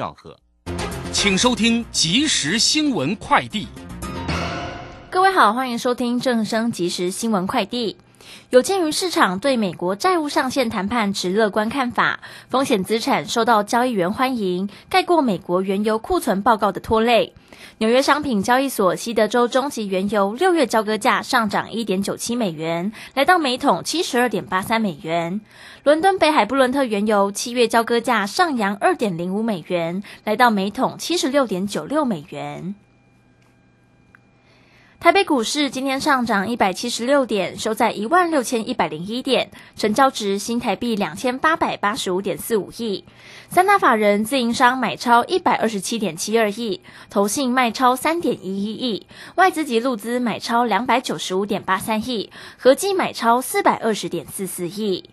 赵贺，请收听即时新闻快递。各位好，欢迎收听正声即时新闻快递。有鉴于市场对美国债务上限谈判持乐观看法，风险资产受到交易员欢迎，盖过美国原油库存报告的拖累。纽约商品交易所西德州中级原油六月交割价上涨一点九七美元，来到每桶七十二点八三美元。伦敦北海布伦特原油七月交割价上扬二点零五美元，来到每桶七十六点九六美元。台北股市今天上涨一百七十六点，收在一万六千一百零一点，成交值新台币两千八百八十五点四五亿。三大法人自营商买超一百二十七点七二亿，投信卖超三点一一亿，外资及路资买超两百九十五点八三亿，合计买超四百二十点四四亿。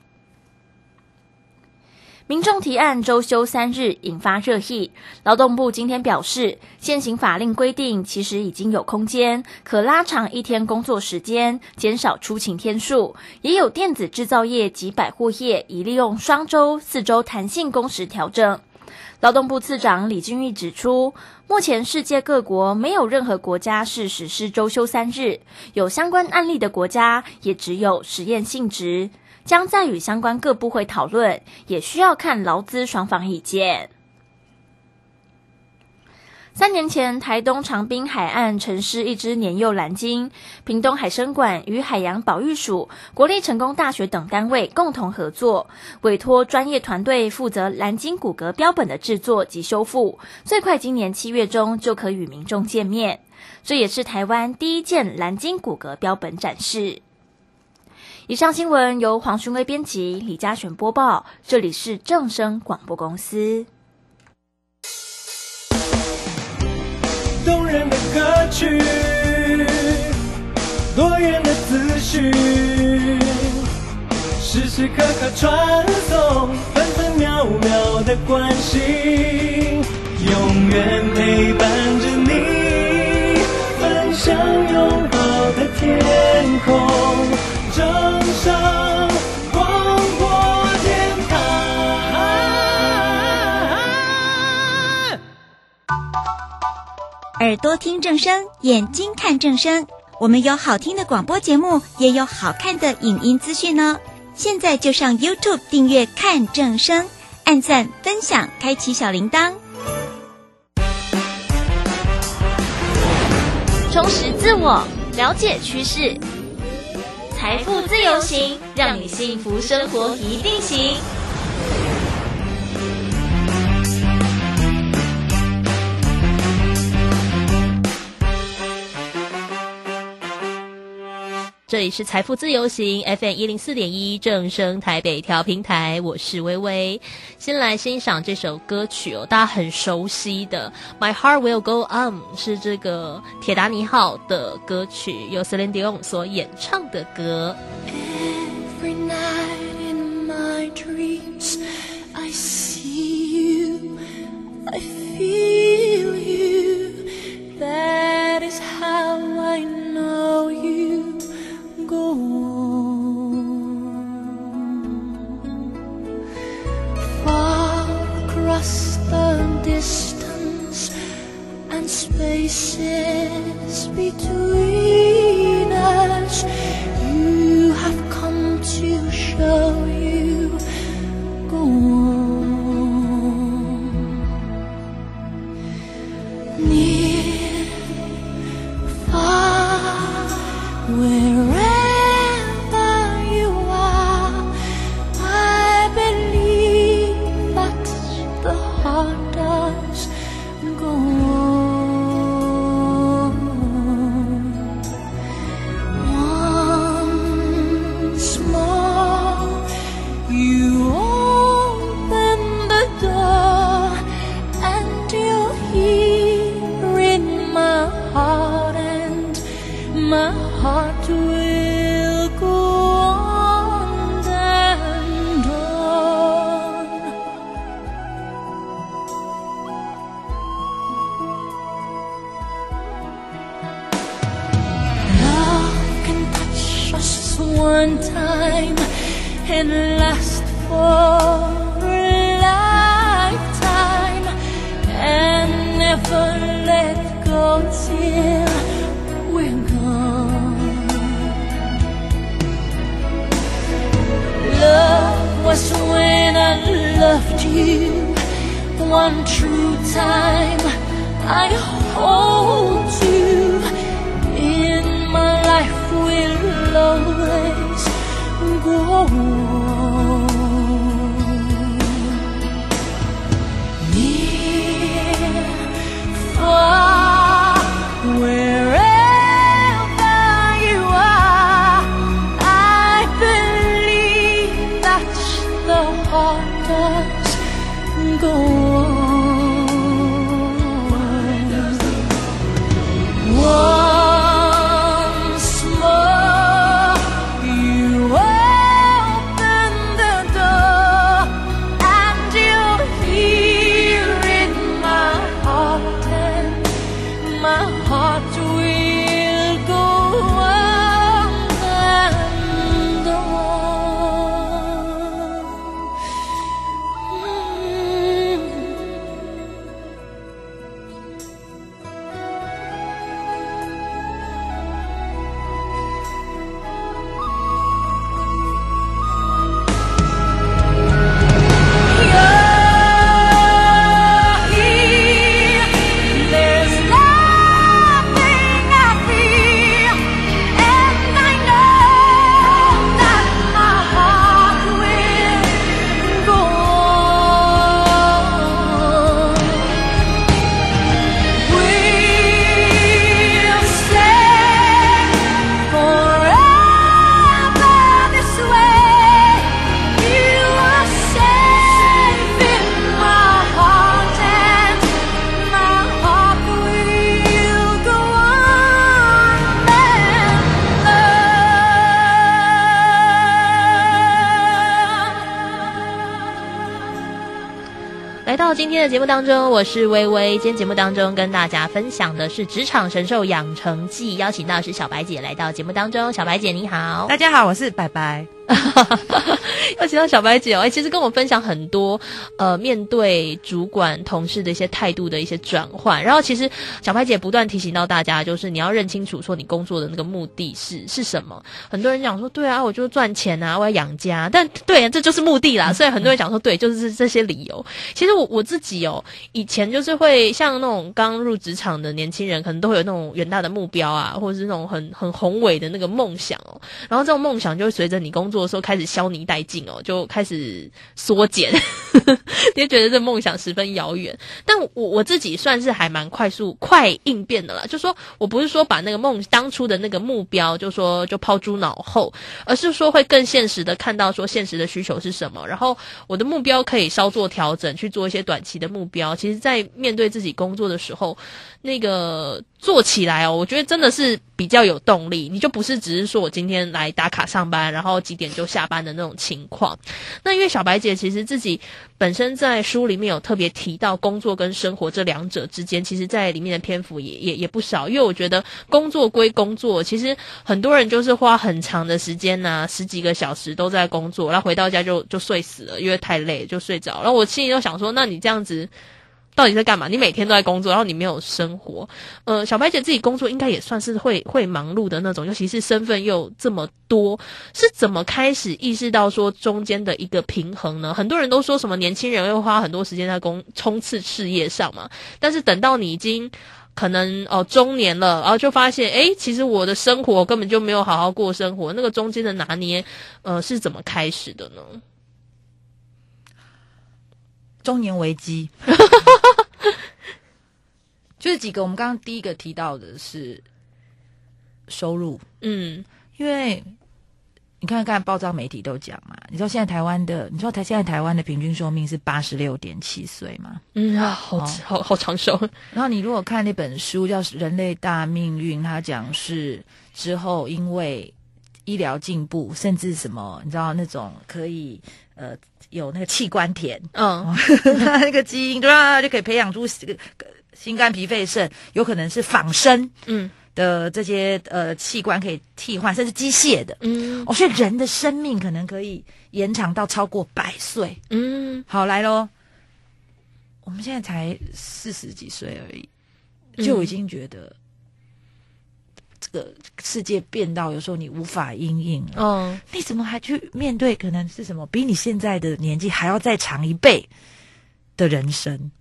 民众提案周休三日，引发热议。劳动部今天表示，现行法令规定其实已经有空间，可拉长一天工作时间，减少出勤天数。也有电子制造业及百货业已利用双周、四周弹性工时调整。劳动部次长李俊毅指出，目前世界各国没有任何国家是实施周休三日，有相关案例的国家也只有实验性质。将在与相关各部会讨论，也需要看劳资双方意见。三年前，台东长滨海岸沉尸一只年幼蓝鲸，屏东海生馆与海洋保育署、国立成功大学等单位共同合作，委托专业团队负责蓝鲸骨骼标本的制作及修复，最快今年七月中就可与民众见面。这也是台湾第一件蓝鲸骨骼标本展示。以上新闻由黄勋威编辑，李嘉璇播报。这里是正声广播公司。动人的歌曲，多元的资讯，时时刻刻传送，分分秒秒的关心，永远陪伴着你，分享拥抱的天空。正声广播电台，耳朵听正声，眼睛看正声。我们有好听的广播节目，也有好看的影音资讯呢。现在就上 YouTube 订阅看正声，按赞分享，开启小铃铛，充实自我，了解趋势。财富自由行，让你幸福生活一定行。这里是财富自由行 FM 一零四点一正声台北调平台，我是微微。先来欣赏这首歌曲哦，大家很熟悉的《My Heart Will Go On》是这个铁达尼号的歌曲，由 Celine Dion 所演唱的歌。Spaces between us. You have come to show 破节目当中，我是微微。今天节目当中跟大家分享的是《职场神兽养成记》，邀请到是小白姐来到节目当中。小白姐你好，大家好，我是白白。邀请到小白姐哦，哎，其实跟我分享很多呃，面对主管、同事的一些态度的一些转换。然后，其实小白姐不断提醒到大家，就是你要认清楚，说你工作的那个目的是是什么。很多人讲说，对啊，我就是赚钱啊，我要养家。但对啊，这就是目的啦。所以很多人讲说，对，就是这些理由。其实我我自己哦，以前就是会像那种刚入职场的年轻人，可能都会有那种远大的目标啊，或者是那种很很宏伟的那个梦想哦。然后这种梦想就会随着你工作的时候开始消弭殆尽哦，就开始缩减，你 就觉得这梦想十分遥远。但我我自己算是还蛮快速快应变的啦，就说我不是说把那个梦当初的那个目标就说就抛诸脑后，而是说会更现实的看到说现实的需求是什么，然后我的目标可以稍作调整，去做一些短期的目标。其实，在面对自己工作的时候，那个做起来哦，我觉得真的是比较有动力。你就不是只是说我今天来打卡上班，然后几点就下班的那种情况。那因为小白姐其实自己本身在书里面有特别提到工作跟生活这两者之间，其实在里面的篇幅也也也不少。因为我觉得工作归工作，其实很多人就是花很长的时间呐、十几个小时都在工作，然后回到家就就睡死了，因为太累就睡着。然后我心里就想说，那你这样子。到底在干嘛？你每天都在工作，然后你没有生活。呃，小白姐自己工作应该也算是会会忙碌的那种，尤其是身份又这么多，是怎么开始意识到说中间的一个平衡呢？很多人都说什么年轻人会花很多时间在工冲刺事业上嘛，但是等到你已经可能哦中年了，然后就发现，诶，其实我的生活根本就没有好好过生活，那个中间的拿捏，呃，是怎么开始的呢？中年危机，就是几个。我们刚刚第一个提到的是收入，嗯因为你看看报章媒体都讲嘛，你知道现在台湾的，你知道台现在台湾的平均寿命是八十六点七岁嘛？嗯啊，好、哦好好长寿，然后你如果看那本书叫《人类大命运》，它讲是之后因为医疗进步，甚至什么，你知道那种可以呃有那个器官田，嗯。它那个基因对吧，就可以培养出这个心肝脾肺肾，有可能是仿生嗯。的这些呃器官可以替换，甚至机械的。嗯。哦，所以人的生命可能可以延长到超过百岁。嗯。好，来喽，我们现在才四十几岁而已，就已经觉得这个世界变到有时候你无法应应了，嗯。你怎么还去面对可能是什么比你现在的年纪还要再长一倍的人生？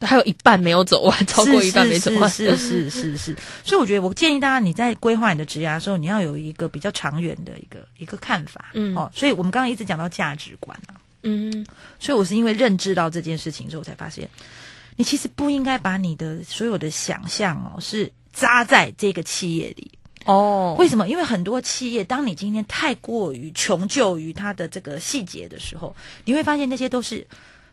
还有一半没有走完，超过一半没走完。是是是是所以我觉得我建议大家你在规划你的职涯的时候，你要有一个比较长远的一个一个看法，嗯。哦，所以我们刚刚一直讲到价值观啊，嗯。所以我是因为认知到这件事情之后，才发现，你其实不应该把你的所有的想象哦，是扎在这个企业里。哦，为什么？因为很多企业，当你今天太过于穷究于它的这个细节的时候，你会发现那些都是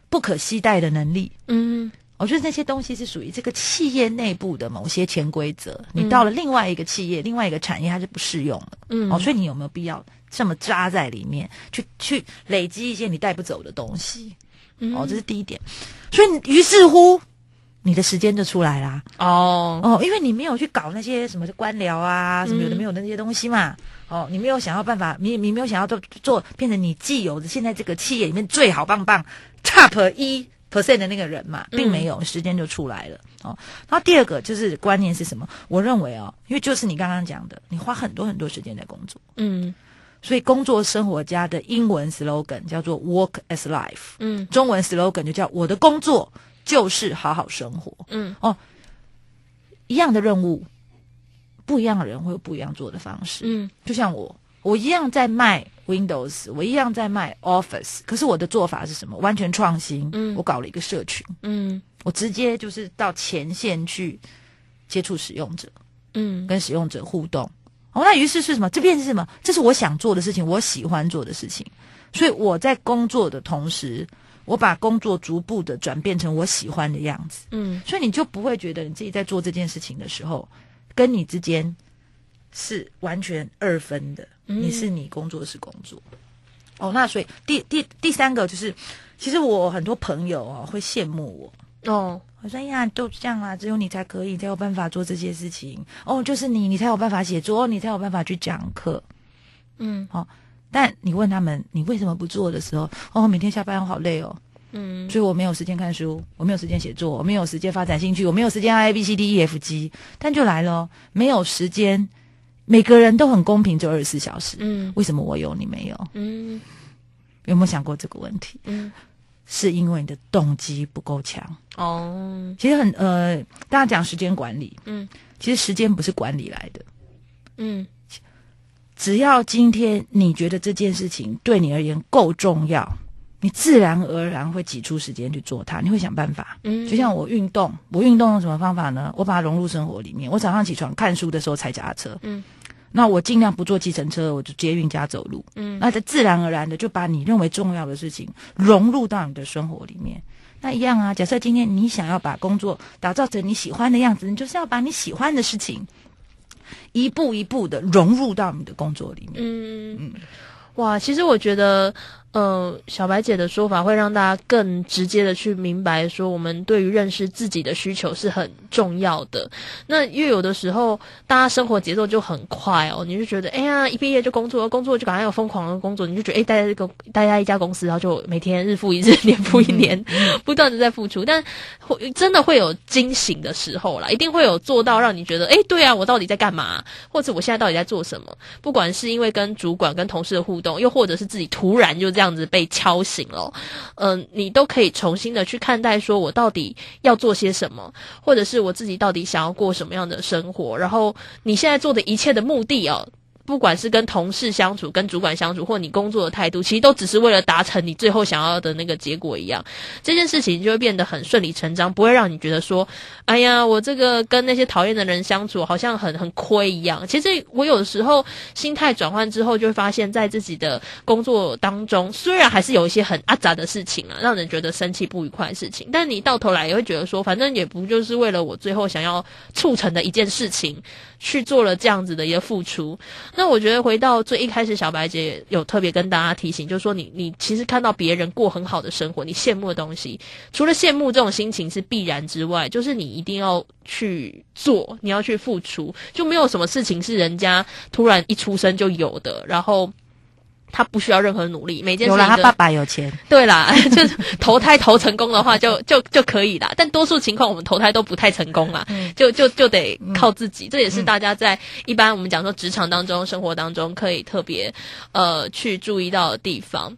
不可期待的能力。嗯我觉得那些东西是属于这个企业内部的某些潜规则，嗯你到了另外一个企业、另外一个产业，它是不适用的。嗯哦，所以你有没有必要这么扎在里面，去去累积一些你带不走的东西？嗯哦，这是第一点。所以于是乎，你的时间就出来啦。哦哦，因为你没有去搞那些什么官僚啊，什么有的嗯没有的那些东西嘛。哦，你没有想要办法，你你没有想要做做变成你既有的现在这个企业里面最好棒棒 top 一 percent 的那个人嘛，并没有，时间就出来了。哦，然后第二个就是观念是什么？我认为哦，因为就是你刚刚讲的，你花很多很多时间在工作，嗯所以工作生活家的英文 slogan 叫做 work as life，嗯中文 slogan 就叫我的工作就是好好生活。嗯哦一样的任务，不一样的人会有不一样做的方式。嗯就像我，我一样在卖 Windows，我一样在卖 Office，可是我的做法是什么？完全创新。嗯我搞了一个社群，嗯我直接就是到前线去接触使用者，嗯跟使用者互动。哦，那于是是什么？这便是什么？这是我想做的事情，我喜欢做的事情。所以我在工作的同时，我把工作逐步的转变成我喜欢的样子。嗯所以你就不会觉得你自己在做这件事情的时候，跟你之间是完全二分的。嗯你是你工作是工作。哦，那所以第第第三个就是，其实我很多朋友哦会羡慕我，哦我说哎呀，都这样啦，只有你才可以，才有办法做这些事情。哦，就是你，你才有办法写作，哦你才有办法去讲课。嗯但你问他们，你为什么不做的时候，哦，每天下班我好累哦，嗯所以我没有时间看书，我没有时间写作，我没有时间发展兴趣，我没有时间 I B C D E F G，。但就来了哦，没有时间，每个人都很公平，就二十四小时。嗯为什么我有你没有？嗯有没有想过这个问题？嗯是因为你的动机不够强。哦其实很呃，大家讲时间管理，嗯其实时间不是管理来的。嗯只要今天你觉得这件事情对你而言够重要，你自然而然会挤出时间去做它，你会想办法。嗯就像我运动，我运动用什么方法呢？我把它融入生活里面。我早上起床看书的时候踩脚踏车，嗯，那我尽量不坐计程车，我就接运加走路，嗯那它自然而然的就把你认为重要的事情融入到你的生活里面。那一样啊，假设今天你想要把工作打造成你喜欢的样子，你就是要把你喜欢的事情一步一步的融入到你的工作里面。嗯，哇，其实我觉得，呃，小白姐的说法会让大家更直接的去明白，说我们对于认识自己的需求是很重要的。那因为有的时候大家生活节奏就很快哦，你就觉得，哎呀，一毕业就工作，工作就赶快有疯狂的工作，你就觉得，哎，待在这个待在一家公司，然后就每天日复一日，年复一年，不断的在付出，但会真的会有惊醒的时候啦，一定会有做到让你觉得，哎，对啊，我到底在干嘛？或者我现在到底在做什么？不管是因为跟主管、跟同事的互动，又或者是自己突然就这样这样子被敲醒了，嗯、你都可以重新的去看待，说我到底要做些什么，或者是我自己到底想要过什么样的生活，然后你现在做的一切的目的哦。不管是跟同事相处、跟主管相处，或你工作的态度，其实都只是为了达成你最后想要的那个结果一样。这件事情就会变得很顺理成章，不会让你觉得说，哎呀，我这个跟那些讨厌的人相处，好像很很亏一样。其实我有时候心态转换之后，就会发现，在自己的工作当中，虽然还是有一些很阿杂的事情啊，让人觉得生气不愉快的事情，但你到头来也会觉得说，反正也不就是为了我最后想要促成的一件事情，去做了这样子的一个付出。那我觉得回到最一开始，小白姐有特别跟大家提醒，就是说你你其实看到别人过很好的生活，你羡慕的东西，除了羡慕这种心情是必然之外，就是你一定要去做，你要去付出，就没有什么事情是人家突然一出生就有的，然后。他不需要任何努力，每件事他爸爸有钱，对啦，就是投胎投成功的话就，就就可以啦。但多数情况，我们投胎都不太成功啦，就就就得靠自己。这也是大家在一般我们讲说职场当中、生活当中可以特别呃去注意到的地方。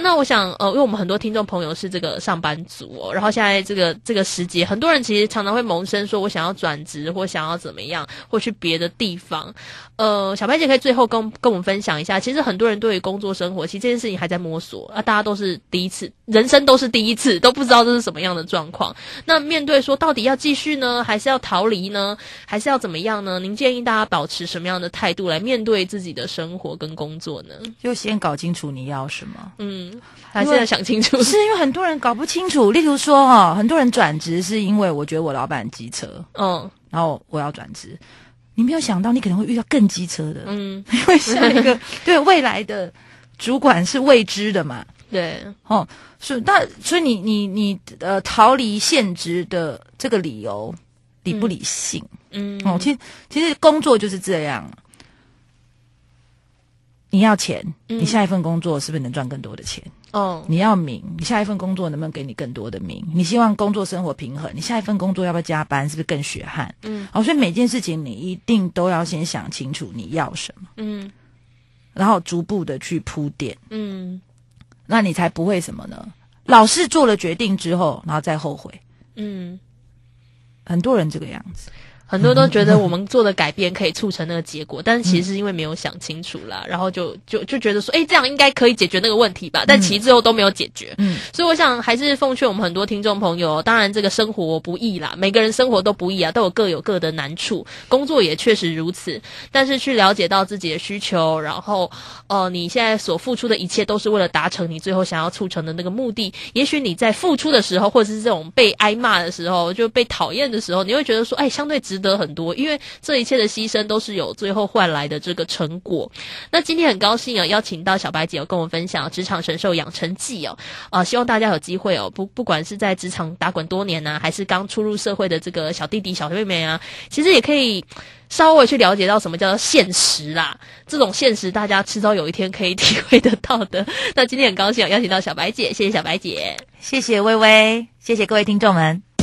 那我想呃，因为我们很多听众朋友是这个上班族哦，然后现在这个这个时节，很多人其实常常会萌生说我想要转职或想要怎么样，或去别的地方。呃，小白姐可以最后跟跟我们分享一下，其实很多人对于工作生活，其实这件事情还在摸索啊，大家都是第一次，人生都是第一次，都不知道这是什么样的状况。那面对说到底要继续呢，还是要逃离呢，还是要怎么样呢？您建议大家保持什么样的态度来面对自己的生活跟工作呢？就先搞清楚你要什么。嗯，他现在想清楚，是因为很多人搞不清楚，例如说哈、很多人转职是因为我觉得我老板机车，嗯然后我要转职。你没有想到，你可能会遇到更机车的，嗯，因为下一个对未来的主管是未知的嘛。对，哦，是那所以你你你呃逃离现职的这个理由理不理性？嗯哦，其实其实工作就是这样。你要钱，嗯你下一份工作是不是能赚更多的钱？哦，你要名，你下一份工作能不能给你更多的名？你希望工作生活平衡，你下一份工作要不要加班？是不是更血汗？嗯，哦、所以每件事情你一定都要先想清楚你要什么，嗯然后逐步的去铺垫，嗯那你才不会什么呢？老是做了决定之后，然后再后悔。嗯。很多人这个样子，很多都觉得我们做的改变可以促成那个结果，但是其实是因为没有想清楚啦，然后就就就觉得说，哎，这样应该可以解决那个问题吧？但其实最后都没有解决。嗯，所以我想还是奉劝我们很多听众朋友，当然这个生活不易啦，每个人生活都不易啊，都有各有各的难处，工作也确实如此。但是去了解到自己的需求，然后呃，你现在所付出的一切都是为了达成你最后想要促成的那个目的。也许你在付出的时候，或者是这种被挨骂的时候，就被讨厌的时候，你会觉得说，哎，相对值值得很多，因为这一切的牺牲都是有最后换来的这个成果。那今天很高兴啊，邀请到小白姐跟我们分享职场神兽养成记哦，啊、希望大家有机会哦，不不管是在职场打滚多年呢、还是刚出入社会的这个小弟弟小妹妹啊，其实也可以。稍微去了解到什么叫做现实啦，这种现实大家迟早有一天可以体会得到的。那今天很高兴邀请到小白姐，谢谢小白姐。谢谢微微，谢谢各位听众们。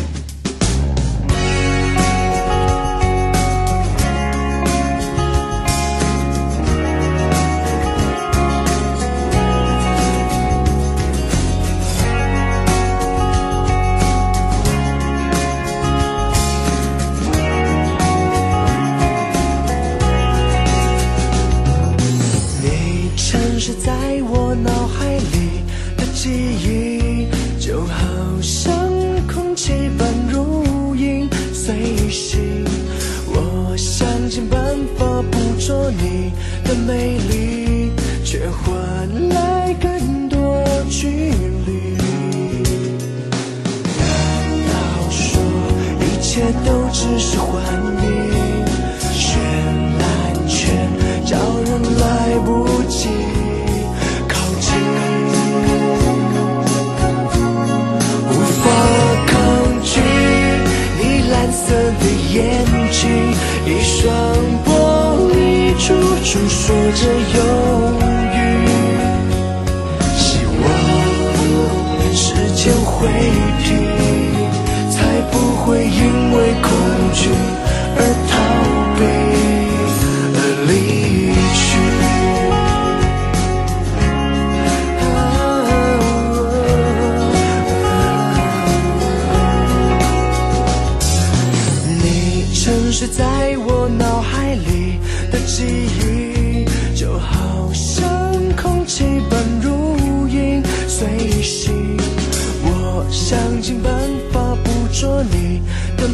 着忧郁。希望时间会停，才不会因为恐惧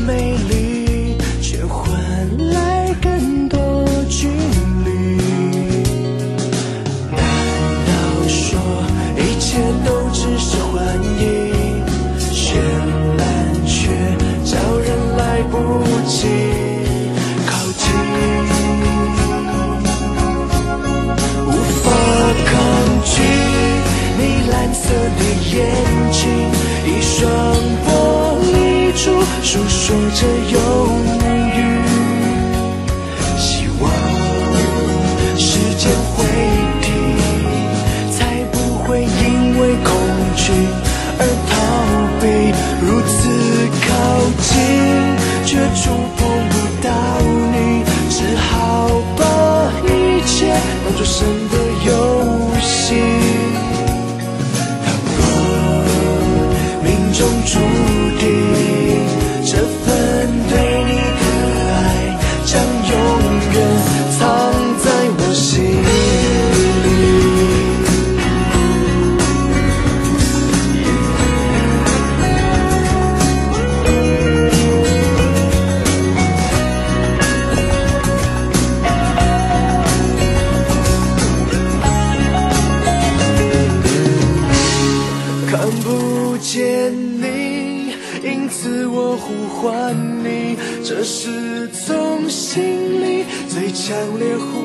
美丽，却换来更多距离。难道说一切都只是幻影？绚烂却叫人来不及看烈火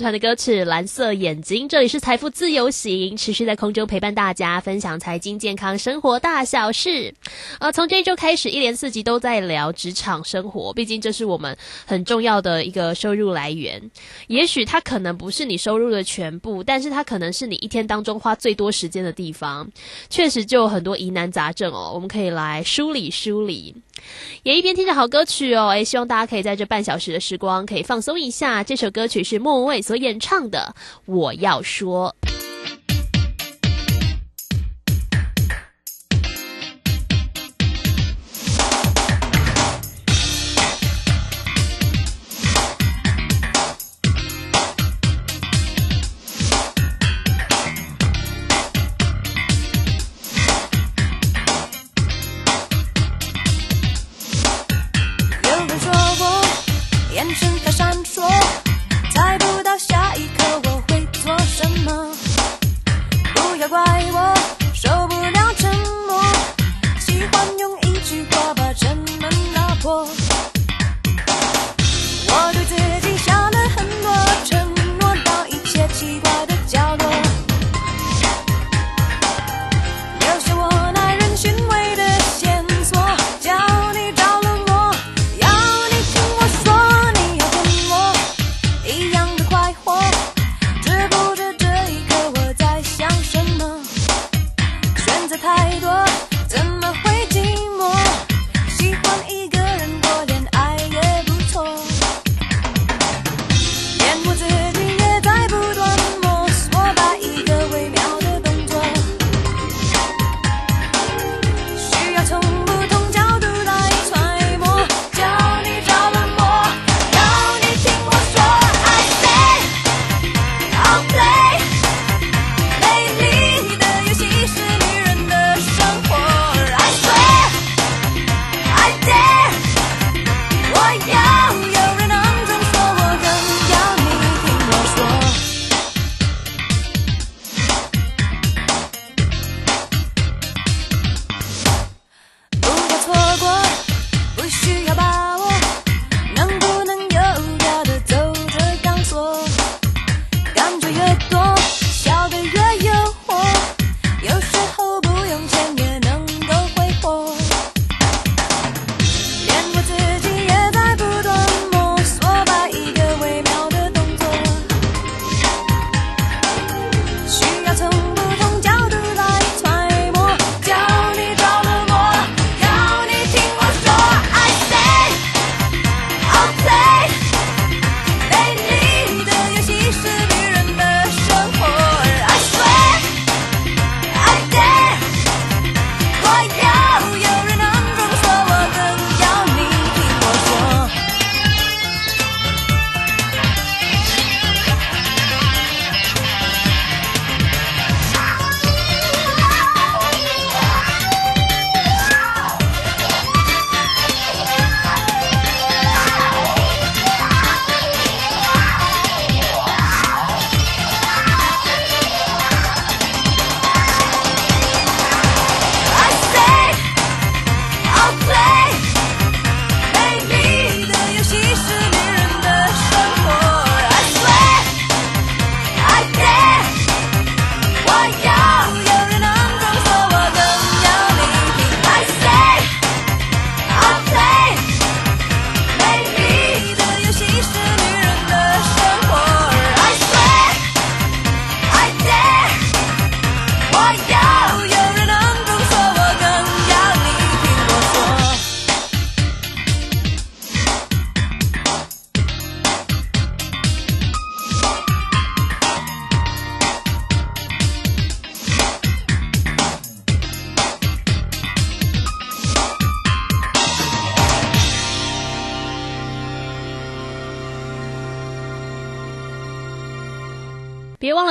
团的歌曲《蓝色眼睛》，这里是财富自由行，持续在空中陪伴大家，分享财经、健康、生活大小事。呃，从这一周开始，一连四集都在聊职场生活，毕竟这是我们很重要的一个收入来源。也许它可能不是你收入的全部，但是它可能是你一天当中花最多时间的地方。确实就有很多疑难杂症哦，我们可以来梳理梳理。也一边听着好歌曲哦，诶，希望大家可以在这半小时的时光可以放松一下。这首歌曲是莫文蔚所演唱的《我要说》。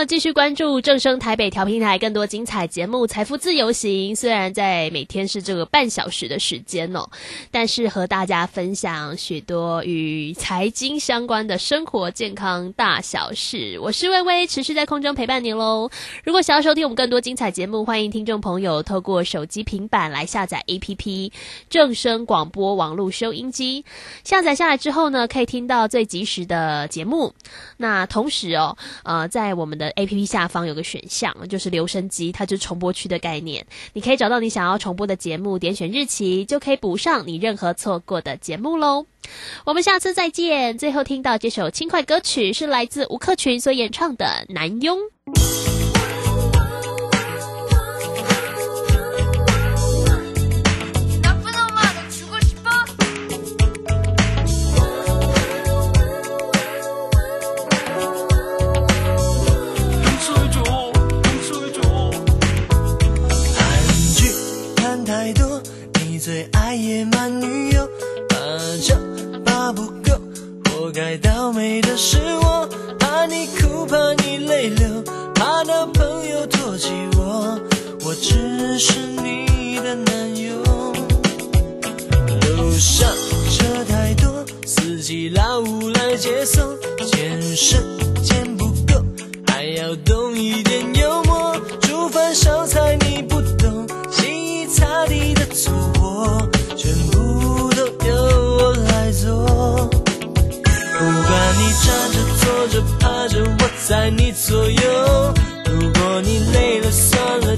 继续关注正声台北调频台更多精彩节目《财富自由行》。虽然在每天是这个半小时的时间哦，但是和大家分享许多与财经相关的生活健康大小事。我是微微，持续在空中陪伴您喽。如果想要收听我们更多精彩节目，欢迎听众朋友透过手机、平板来下载 APP 正声广播网络收音机。下载下来之后呢，可以听到最及时的节目。那同时哦，呃，在我们的 A P P 下方有个选项，就是留声机，它就是重播区的概念。你可以找到你想要重播的节目，点选日期，就可以补上你任何错过的节目喽。我们下次再见。最后听到这首轻快歌曲是来自吴克群所演唱的《南佣》。最爱野蛮女友，怕这怕不够，活该倒霉的是我，怕你哭，怕你泪流，怕男朋友唾弃我，我只是你的男友。路上车太多，司机老无来接送，健身健不够，还要懂一点站着坐着趴着，我在你左右。如果你累了算了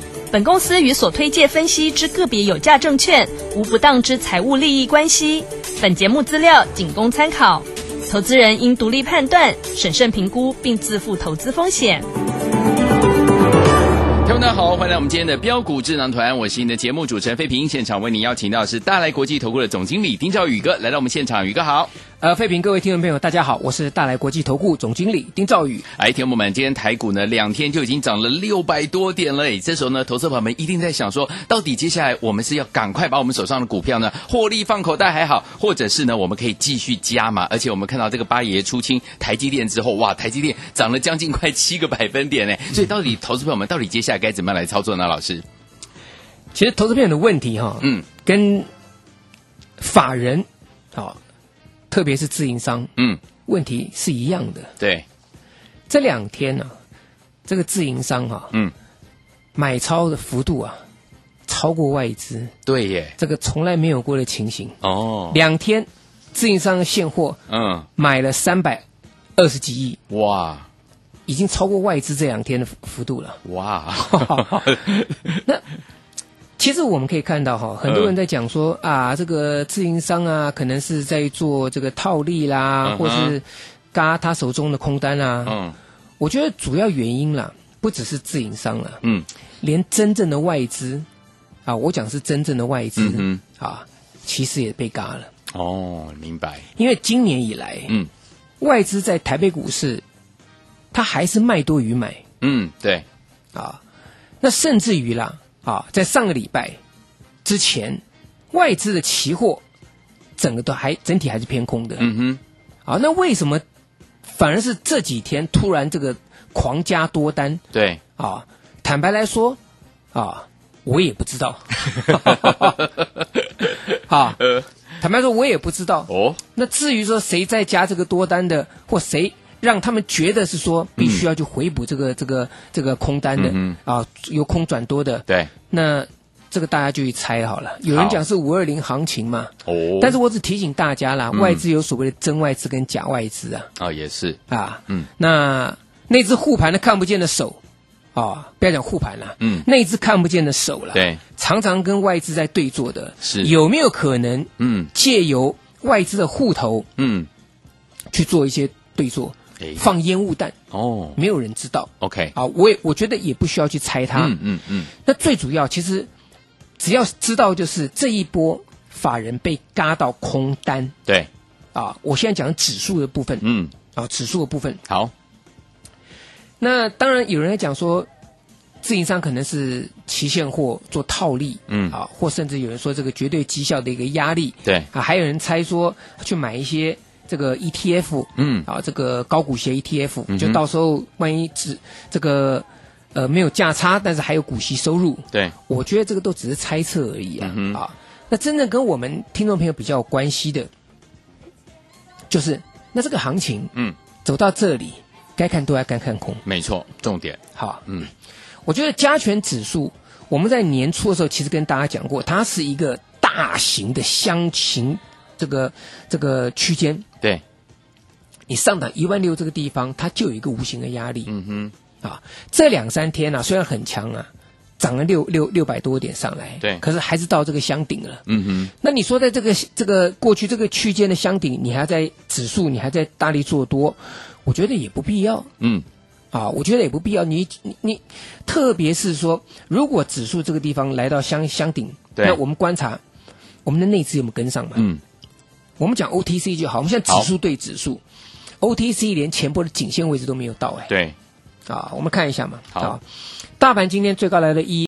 本公司与所推介分析之个别有价证券无不当之财务利益关系。本节目资料仅供参考，投资人应独立判断、审慎评估，并自负投资风险。听众大家好，欢迎来我们今天的标股智囊团，我是你的节目主持人费平。现场为您邀请到是大来国际投顾的总经理丁兆宇哥来到我们现场，宇哥好。呃，废品，各位听众朋友，大家好，我是大来国际投顾总经理丁兆宇。哎，听众们，今天台股呢两天就已经涨了六百多点了，哎，这时候呢，投资朋友们一定在想说，到底接下来我们是要赶快把我们手上的股票呢获利放口袋还好，或者是呢我们可以继续加码？而且我们看到这个八爷出清台积电之后，哇，台积电涨了将近快七个百分点呢，所以到底投资朋友们到底接下来该怎么样来操作呢？老师，其实投资朋友的问题哈，嗯，跟法人啊、特别是自营商，嗯，问题是一样的。对，这两天呢、这个自营商哈、嗯，买超的幅度啊，超过外资，对耶，这个从来没有过的情形。哦，两天自营商的现货嗯，买了三百二十几亿，哇。已经超过外资这两天的幅幅度了。哇，其实我们可以看到哈，很多人在讲说啊，这个自营商啊，可能是在做这个套利啦，或是嘎他手中的空单啊。嗯。我觉得主要原因啦，不只是自营商啦，嗯。连真正的外资啊，我讲是真正的外资、嗯啊，其实也被嘎了。哦，明白，因为今年以来，嗯。外资在台北股市，它还是卖多于买。嗯，对，啊。那甚至于啦啊，在上个礼拜之前，外资的期货整个都还整体还是偏空的。嗯哼，啊，那为什么反而是这几天突然这个狂加多单对，啊？坦白来说啊，我也不知道。啊，坦白说，我也不知道。哦，那至于说谁在加这个多单的，或谁让他们觉得是说必须要去回补这个、这个这个空单的、嗯啊，由空转多的，对，那这个大家就去猜好了。有人讲是五二零行情嘛，哦，但是我只提醒大家啦，嗯。外资有所谓的真外资跟假外资啊。啊也是，啊，嗯。那那只护盘的看不见的手啊，不要讲护盘了，嗯。那只看不见的手了，对，常常跟外资在对坐的，是。有没有可能嗯。借由外资的户头嗯，去做一些对坐，哎放烟雾弹，哦。没有人知道，OK，啊，我也我觉得也不需要去猜它，嗯嗯嗯，那最主要其实只要知道就是这一波法人被嘎到空单。对，啊，我现在讲指数的部分，嗯，啊，指数的部分，好，那当然有人在讲说，自营商可能是期现货做套利，嗯。啊，或甚至有人说这个绝对绩效的一个压力，对，啊，还有人猜说去买一些这个 ETF，嗯。啊，这个高股息 ETF，、嗯就到时候万一只这个呃没有价差，但是还有股息收入，对，我觉得这个都只是猜测而已啊，嗯啊，那真正跟我们听众朋友比较有关系的，就是那这个行情嗯，走到这里，该看多还该看空，没错，重点，好，嗯。我觉得加权指数，我们在年初的时候其实跟大家讲过，它是一个大型的箱型这个这个区间，对，你上档一万六这个地方，它就有一个无形的压力嗯哼，啊。这两三天啊，虽然很强啊，涨了六六六百多点上来，对可是还是到这个箱顶了。嗯哼，那你说在这个这个过去这个区间的箱顶，你还在指数，你还在大力做多，我觉得也不必要。嗯，啊，我觉得也不必要。你你你，特别是说，如果指数这个地方来到箱箱顶，那我们观察我们的内资有没有跟上嘛？嗯，我们讲 OTC 就好，我们现在指数对指数，OTC 连前波的颈线位置都没有到哎、对，啊，我们看一下嘛。好。啊，大盘今天最高来了一